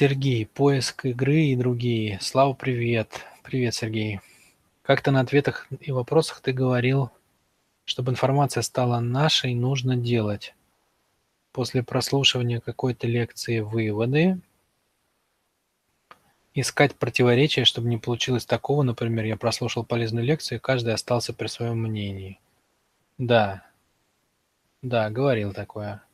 Сергей, поиск игры и другие. Слава, привет. Привет, Сергей. Как-то на ответах и вопросах ты говорил, чтобы информация стала нашей, нужно делать. После прослушивания какой-то лекции выводы, искать противоречия, чтобы не получилось такого, например, я прослушал полезную лекцию, и каждый остался при своем мнении. Да, да, говорил такое.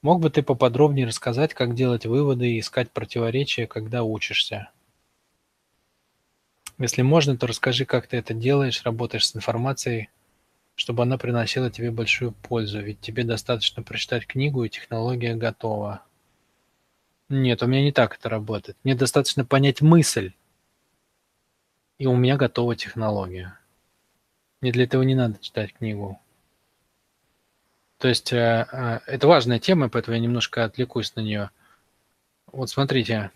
Мог бы ты поподробнее рассказать, как делать выводы и искать противоречия, когда учишься? Если можно, то расскажи, как ты это делаешь, работаешь с информацией, чтобы она приносила тебе большую пользу, ведь тебе достаточно прочитать книгу, и технология готова. Нет, у меня не так это работает. Мне достаточно понять мысль, и у меня готова технология. Мне для этого не надо читать книгу. То есть э, э, это важная тема, поэтому я немножко отвлекусь на нее. Вот смотрите,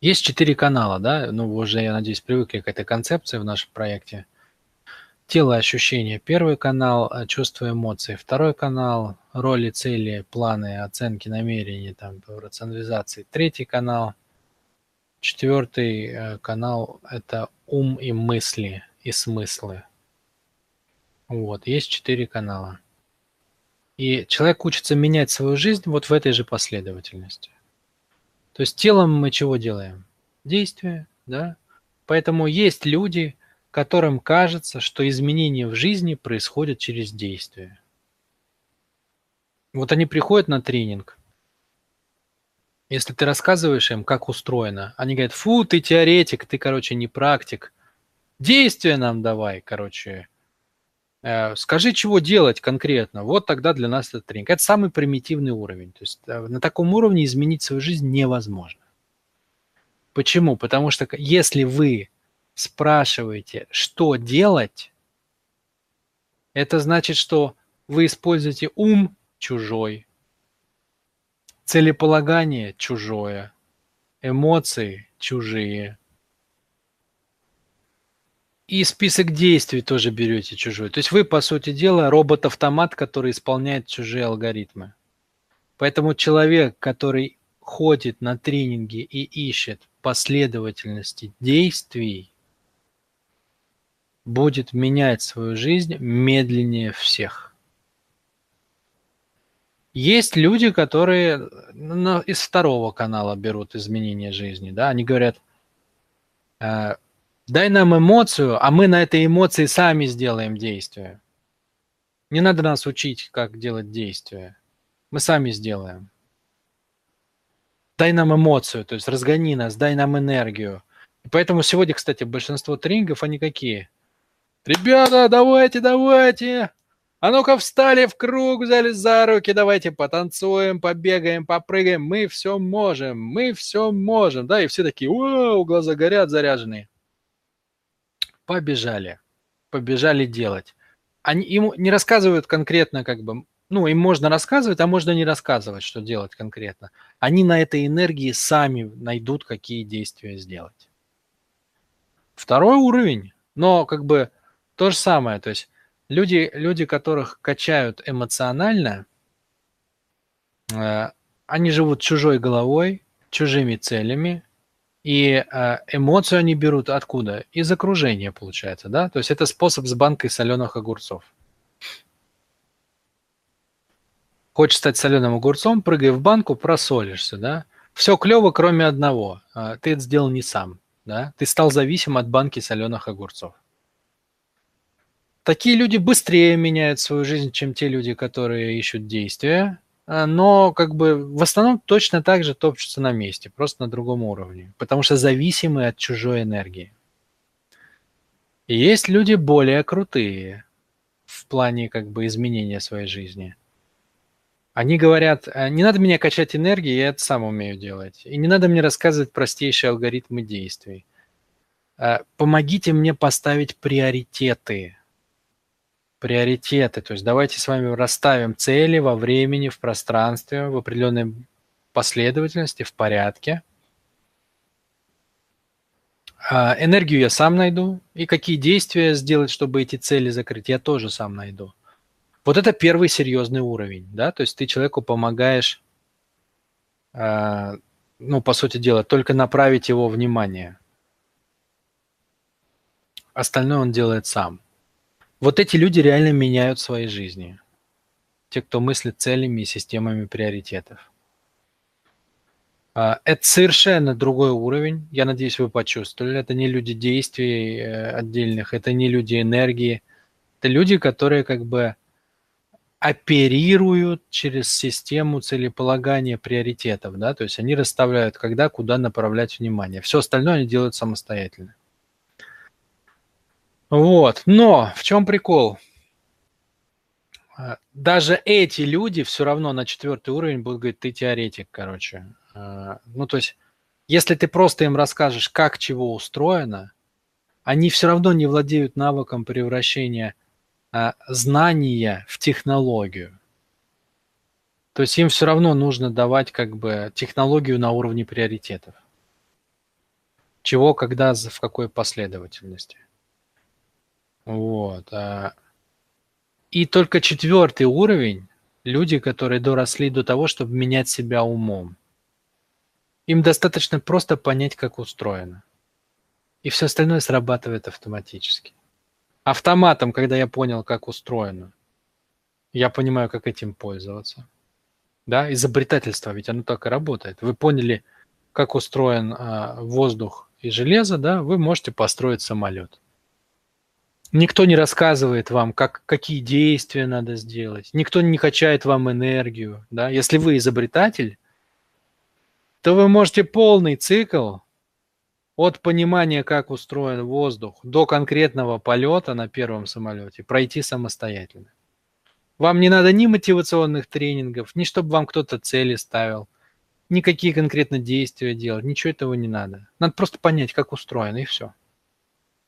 есть четыре канала, да, ну вы уже, я надеюсь, привыкли к этой концепции в нашем проекте. Тело, ощущения. Первый канал э, – чувства, эмоции. Второй канал – роли, цели, планы, оценки, намерения, там, рационализации. Третий канал. Четвертый канал – это ум и мысли, и смыслы. Вот, есть четыре канала. И человек учится менять свою жизнь вот в этой же последовательности. То есть телом мы чего делаем? Действие, да? Поэтому есть люди, которым кажется, что изменения в жизни происходят через действие. Вот они приходят на тренинг. Если ты рассказываешь им, как устроено, они говорят, фу, ты теоретик, ты, короче, не практик. Действие нам давай, короче, скажи, чего делать конкретно, вот тогда для нас это тренинг. Это самый примитивный уровень. То есть э, на таком уровне изменить свою жизнь невозможно. Почему? Потому что если вы спрашиваете, что делать, это значит, что вы используете ум чужой, целеполагание чужое, эмоции чужие, и список действий тоже берете чужой. То есть вы, по сути дела, робот-автомат, который исполняет чужие алгоритмы. Поэтому человек, который ходит на тренинги и ищет последовательности действий, будет менять свою жизнь медленнее всех. Есть люди, которые ну, из второго канала берут изменения жизни. Да? Они говорят, «Э, Дай нам эмоцию, а мы на этой эмоции сами сделаем действие. Не надо нас учить, как делать действия. Мы сами сделаем. Дай нам эмоцию, то есть разгони нас, дай нам энергию. И поэтому сегодня, кстати, большинство тренингов, они какие? Ребята, давайте, давайте! А ну-ка встали в круг, взяли за руки, давайте потанцуем, побегаем, попрыгаем. Мы все можем, мы все можем. Да, и все такие, вау, глаза горят, заряженные побежали, побежали делать. Они им не рассказывают конкретно, как бы, ну, им можно рассказывать, а можно не рассказывать, что делать конкретно. Они на этой энергии сами найдут, какие действия сделать. Второй уровень, но как бы то же самое, то есть люди, люди которых качают эмоционально, э, они живут чужой головой, чужими целями, и э, эмоцию они берут откуда? Из окружения, получается, да? То есть это способ с банкой соленых огурцов. Хочешь стать соленым огурцом, прыгай в банку, просолишься, да? Все клево, кроме одного. Э, ты это сделал не сам, да? Ты стал зависим от банки соленых огурцов. Такие люди быстрее меняют свою жизнь, чем те люди, которые ищут действия, а, но как бы в основном точно так же топчутся на месте, просто на другом уровне, потому что зависимы от чужой энергии. Есть люди более крутые в плане как бы изменения своей жизни. Они говорят, «А, не надо меня качать энергией, я это сам умею делать. И не надо мне рассказывать простейшие алгоритмы действий. А, помогите мне поставить приоритеты приоритеты. То есть давайте с вами расставим цели во времени, в пространстве, в определенной последовательности, в порядке. А, энергию я сам найду. И какие действия сделать, чтобы эти цели закрыть, я тоже сам найду. Вот это первый серьезный уровень. Да? То есть ты человеку помогаешь э, ну, по сути дела, только направить его внимание. Остальное он делает сам. Вот эти люди реально меняют свои жизни. Те, кто мыслит целями и системами приоритетов. А, это совершенно другой уровень. Я надеюсь, вы почувствовали. Это не люди действий э, отдельных, это не люди энергии. Это люди, которые как бы оперируют через систему целеполагания приоритетов, да, то есть они расставляют, когда, куда направлять внимание. Все остальное они делают самостоятельно. Вот, но в чем прикол? А, даже эти люди все равно на четвертый уровень будут говорить, ты теоретик, короче. А, ну, то есть, если ты просто им расскажешь, как чего устроено, они все равно не владеют навыком превращения а, знания в технологию. То есть им все равно нужно давать как бы технологию на уровне приоритетов. Чего, когда, в какой последовательности. Вот. А. И только четвертый уровень – люди, которые доросли до того, чтобы менять себя умом. Им достаточно просто понять, как устроено. И все остальное срабатывает автоматически. Автоматом, когда я понял, как устроено, я понимаю, как этим пользоваться. Да, изобретательство, ведь оно так и работает. Вы поняли, как устроен а, воздух и железо, да, вы можете построить самолет. Никто не рассказывает вам, как, какие действия надо сделать. Никто не качает вам энергию. Да? Если вы изобретатель, то вы можете полный цикл от понимания, как устроен воздух, до конкретного полета на первом самолете пройти самостоятельно. Вам не надо ни мотивационных тренингов, ни чтобы вам кто-то цели ставил, никакие конкретно действия делать, ничего этого не надо. Надо просто понять, как устроено, и все.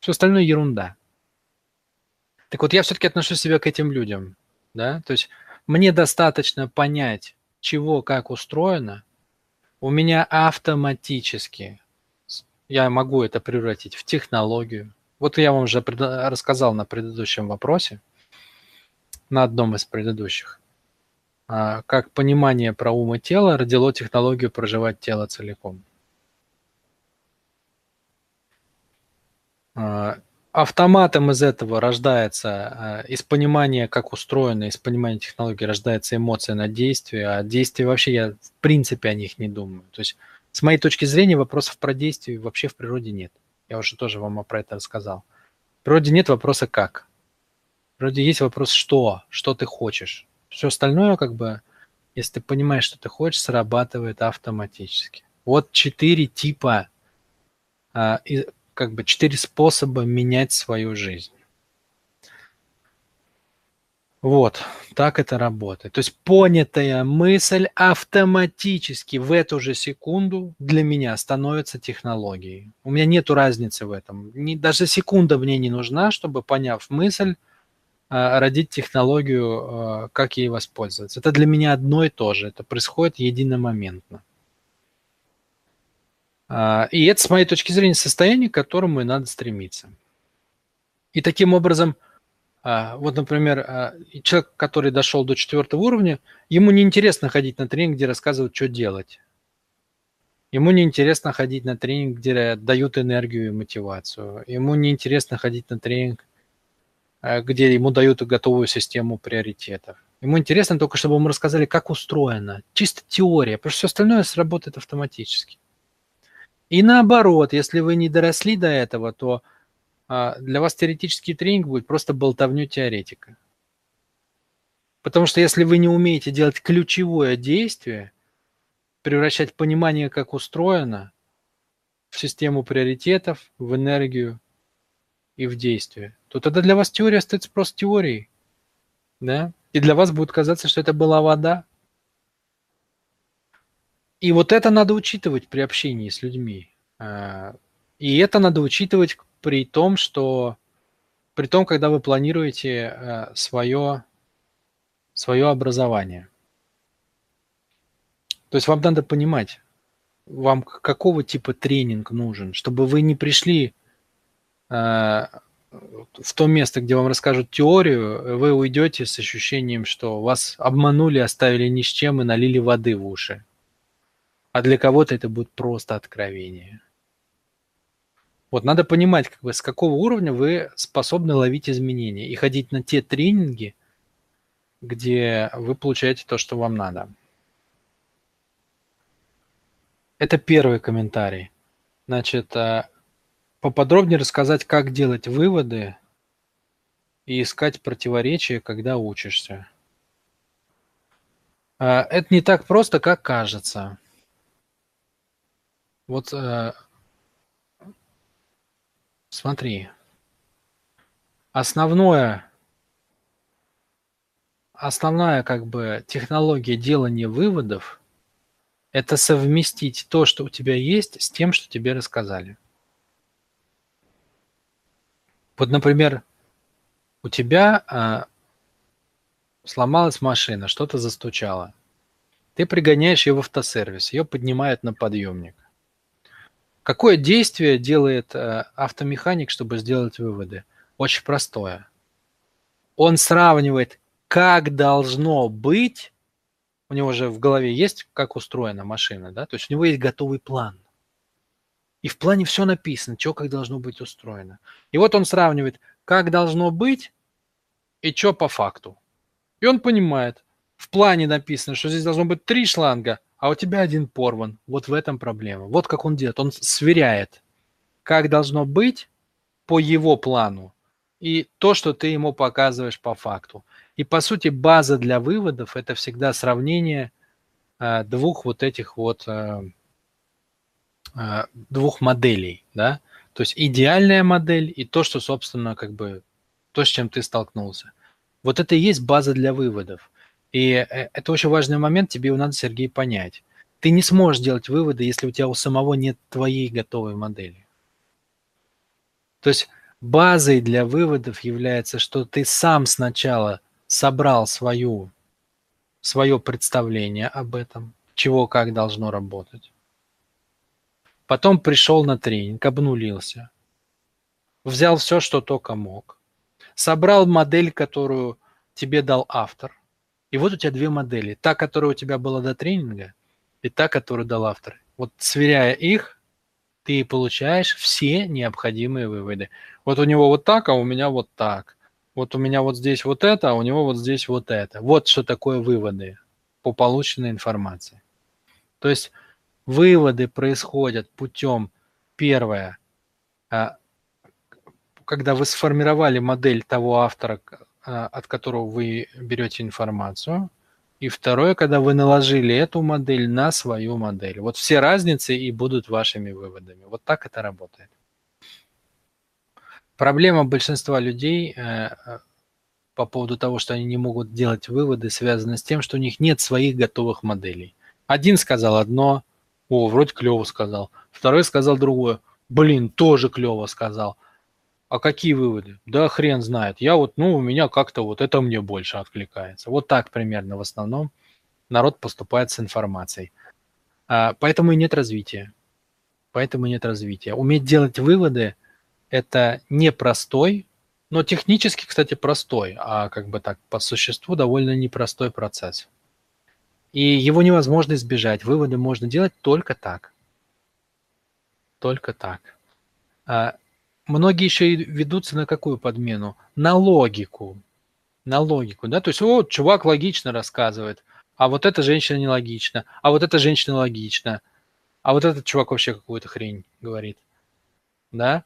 Все остальное ерунда. Так вот, я все-таки отношу себя к этим людям, да, то есть мне достаточно понять, чего, как устроено, у меня автоматически, я могу это превратить в технологию. Вот я вам уже рассказал на предыдущем вопросе, на одном из предыдущих, а, как понимание про ум и тело родило технологию проживать тело целиком. Автоматом из этого рождается, э, из понимания, как устроено, из понимания технологии рождается эмоция на действие, а действия вообще я в принципе о них не думаю. То есть с моей точки зрения вопросов про действие вообще в природе нет. Я уже тоже вам про это рассказал. В природе нет вопроса «как». В природе есть вопрос «что?», что ты хочешь. Все остальное как бы, если ты понимаешь, что ты хочешь, срабатывает автоматически. Вот четыре типа а, как бы четыре способа менять свою жизнь. Вот, так это работает. То есть понятая мысль автоматически в эту же секунду для меня становится технологией. У меня нет разницы в этом. Не, даже секунда мне не нужна, чтобы, поняв мысль, а, родить технологию, а, как ей воспользоваться. Это для меня одно и то же. Это происходит единомоментно. А, и это, с моей точки зрения, состояние, к которому и надо стремиться. И таким образом, а, вот, например, а, человек, который дошел до четвертого уровня, ему не интересно ходить на тренинг, где рассказывают, что делать. Ему не интересно ходить на тренинг, где дают энергию и мотивацию. Ему не интересно ходить на тренинг, где ему дают готовую систему приоритетов. Ему интересно только, чтобы ему рассказали, как устроено. Чисто теория, потому что все остальное сработает автоматически. И наоборот, если вы не доросли до этого, то а, для вас теоретический тренинг будет просто болтовню теоретика. Потому что если вы не умеете делать ключевое действие, превращать понимание, как устроено, в систему приоритетов, в энергию и в действие, то тогда для вас теория остается просто теорией. Да? И для вас будет казаться, что это была вода, и вот это надо учитывать при общении с людьми. А, и это надо учитывать при том, что при том, когда вы планируете свое, а, свое образование. То есть вам надо понимать, вам какого типа тренинг нужен, чтобы вы не пришли а, в то место, где вам расскажут теорию, вы уйдете с ощущением, что вас обманули, оставили ни с чем и налили воды в уши. А для кого-то это будет просто откровение. Вот надо понимать, как бы, с какого уровня вы способны ловить изменения и ходить на те тренинги, где вы получаете то, что вам надо. Это первый комментарий. Значит, а, поподробнее рассказать, как делать выводы и искать противоречия, когда учишься. А, это не так просто, как кажется. Вот а, смотри. Основное, основная как бы технология делания выводов – это совместить то, что у тебя есть, с тем, что тебе рассказали. Вот, например, у тебя а, сломалась машина, что-то застучало. Ты пригоняешь ее в автосервис, ее поднимают на подъемник. Какое действие делает а, автомеханик, чтобы сделать выводы? Очень простое. Он сравнивает, как должно быть, у него же в голове есть, как устроена машина, да, то есть у него есть готовый план. И в плане все написано, что как должно быть устроено. И вот он сравнивает, как должно быть и что по факту. И он понимает, в плане написано, что здесь должно быть три шланга, а у тебя один порван. Вот в этом проблема. Вот как он делает. Он сверяет, как должно быть по его плану и то, что ты ему показываешь по факту. И по сути база для выводов это всегда сравнение э, двух вот этих вот э, э, двух моделей, да, то есть идеальная модель и то, что, собственно, как бы то, с чем ты столкнулся. Вот это и есть база для выводов. И э, это очень важный момент, тебе его надо, Сергей, понять. Ты не сможешь делать выводы, если у тебя у самого нет твоей готовой модели. То есть базой для выводов является, что ты сам сначала собрал свою, свое представление об этом, чего как должно работать. Потом пришел на тренинг, обнулился. Взял все, что только мог. Собрал модель, которую тебе дал автор. И вот у тебя две модели. Та, которая у тебя была до тренинга, и та, которую дал автор. Вот сверяя их, ты получаешь все необходимые выводы. Вот у него вот так, а у меня вот так. Вот у меня вот здесь вот это, а у него вот здесь вот это. Вот что такое выводы по полученной информации. То есть Выводы происходят путем, первое, а, когда вы сформировали модель того автора, от которого вы берете информацию, и второе, когда вы наложили эту модель на свою модель. Вот все разницы и будут вашими выводами. Вот так это работает. Проблема большинства людей э, э, по поводу того, что они не могут делать выводы, связана с тем, что у них нет своих готовых моделей. Один сказал одно, о, вроде клево сказал. Второй сказал другое. Блин, тоже клево сказал. А какие выводы? Да хрен знает. Я вот, ну, у меня как-то вот это мне больше откликается. Вот так примерно в основном народ поступает с информацией. А, поэтому и нет развития. Поэтому и нет развития. Уметь делать выводы – это непростой, но технически, кстати, простой, а как бы так по существу довольно непростой процесс. И его невозможно избежать. Выводы можно делать только так. Только так. А, многие еще и ведутся на какую подмену? На логику. На логику, да? То есть, вот, чувак логично рассказывает, а вот эта женщина нелогична, а вот эта женщина логична, а вот этот чувак вообще какую-то хрень говорит. Да?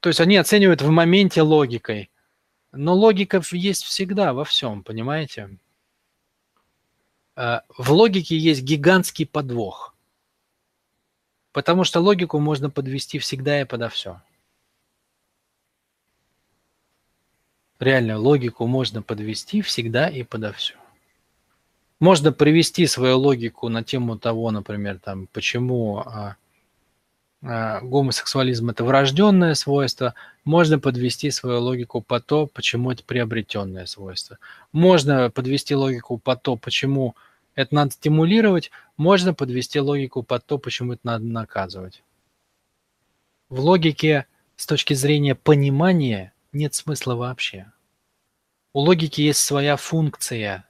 То есть они оценивают в моменте логикой. Но логика есть всегда во всем, понимаете? Э, в логике есть гигантский подвох. Потому что логику можно подвести всегда и подо все. Реально, логику можно подвести всегда и подо все. Можно привести свою логику на тему того, например, там, почему а, а, гомосексуализм это врожденное свойство, можно подвести свою логику по то, почему это приобретенное свойство. Можно подвести логику по то, почему это надо стимулировать, можно подвести логику под то, почему это надо наказывать. В логике с точки зрения понимания нет смысла вообще. У логики есть своя функция.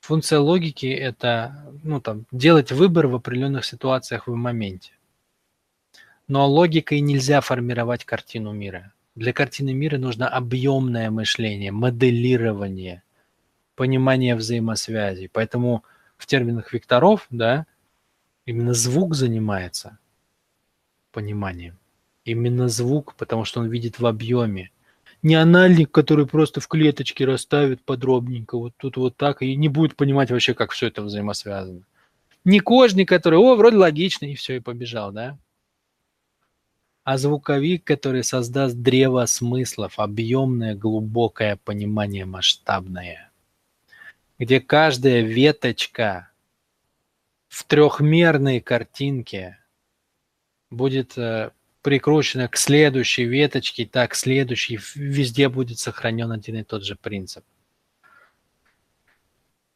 Функция логики – это ну, там, делать выбор в определенных ситуациях в моменте. Но логикой нельзя формировать картину мира. Для картины мира нужно объемное мышление, моделирование, понимание взаимосвязей. Поэтому в терминах векторов, да, именно звук занимается пониманием. Именно звук, потому что он видит в объеме. Не анальник, который просто в клеточке расставит подробненько, вот тут вот так, и не будет понимать вообще, как все это взаимосвязано. Не кожник, который, о, вроде логично, и все, и побежал, да? а звуковик, который создаст древо смыслов, объемное, глубокое понимание масштабное, где каждая веточка в трехмерной картинке будет прикручена к следующей веточке, так следующей, везде будет сохранен один и тот же принцип.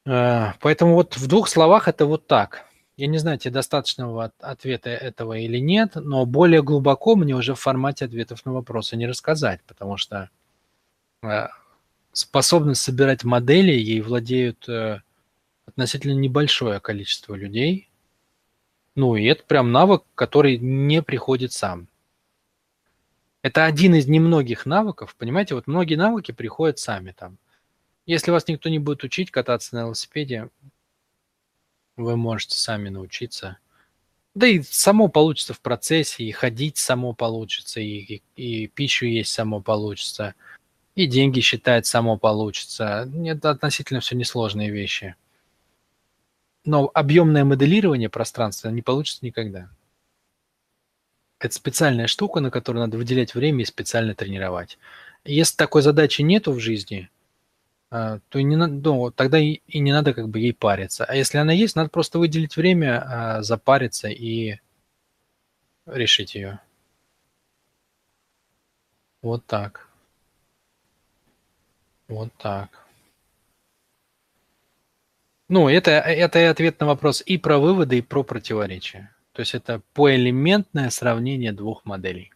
Э, поэтому вот в двух словах это вот так – я не знаю, тебе достаточного ответа этого или нет, но более глубоко мне уже в формате ответов на вопросы не рассказать, потому что э, способность собирать модели ей владеют э, относительно небольшое количество людей. Ну, и это прям навык, который не приходит сам. Это один из немногих навыков, понимаете, вот многие навыки приходят сами там. Если вас никто не будет учить кататься на велосипеде, вы можете сами научиться. Да и само получится в процессе, и ходить само получится, и, и, и пищу есть само получится, и деньги считать само получится. Это относительно все несложные вещи. Но объемное моделирование пространства не получится никогда. Это специальная штука, на которую надо выделять время и специально тренировать. Если такой задачи нету в жизни – а, то не надо, ну, тогда и, и не надо как бы ей париться. А если она есть, надо просто выделить время, а, запариться и решить ее. Вот так. Вот так. Ну, это, это и ответ на вопрос и про выводы, и про противоречия. То есть это поэлементное сравнение двух моделей.